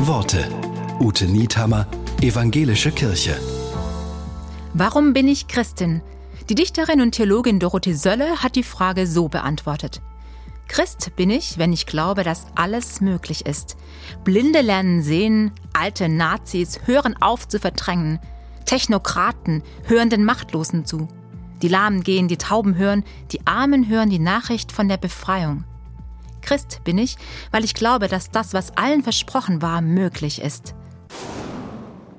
Worte. Ute Niethammer, Evangelische Kirche. Warum bin ich Christin? Die Dichterin und Theologin Dorothee Sölle hat die Frage so beantwortet. Christ bin ich, wenn ich glaube, dass alles möglich ist. Blinde lernen sehen, alte Nazis hören auf zu verdrängen, Technokraten hören den Machtlosen zu. Die Lahmen gehen, die Tauben hören, die Armen hören die Nachricht von der Befreiung. Christ bin ich, weil ich glaube, dass das, was allen versprochen war, möglich ist.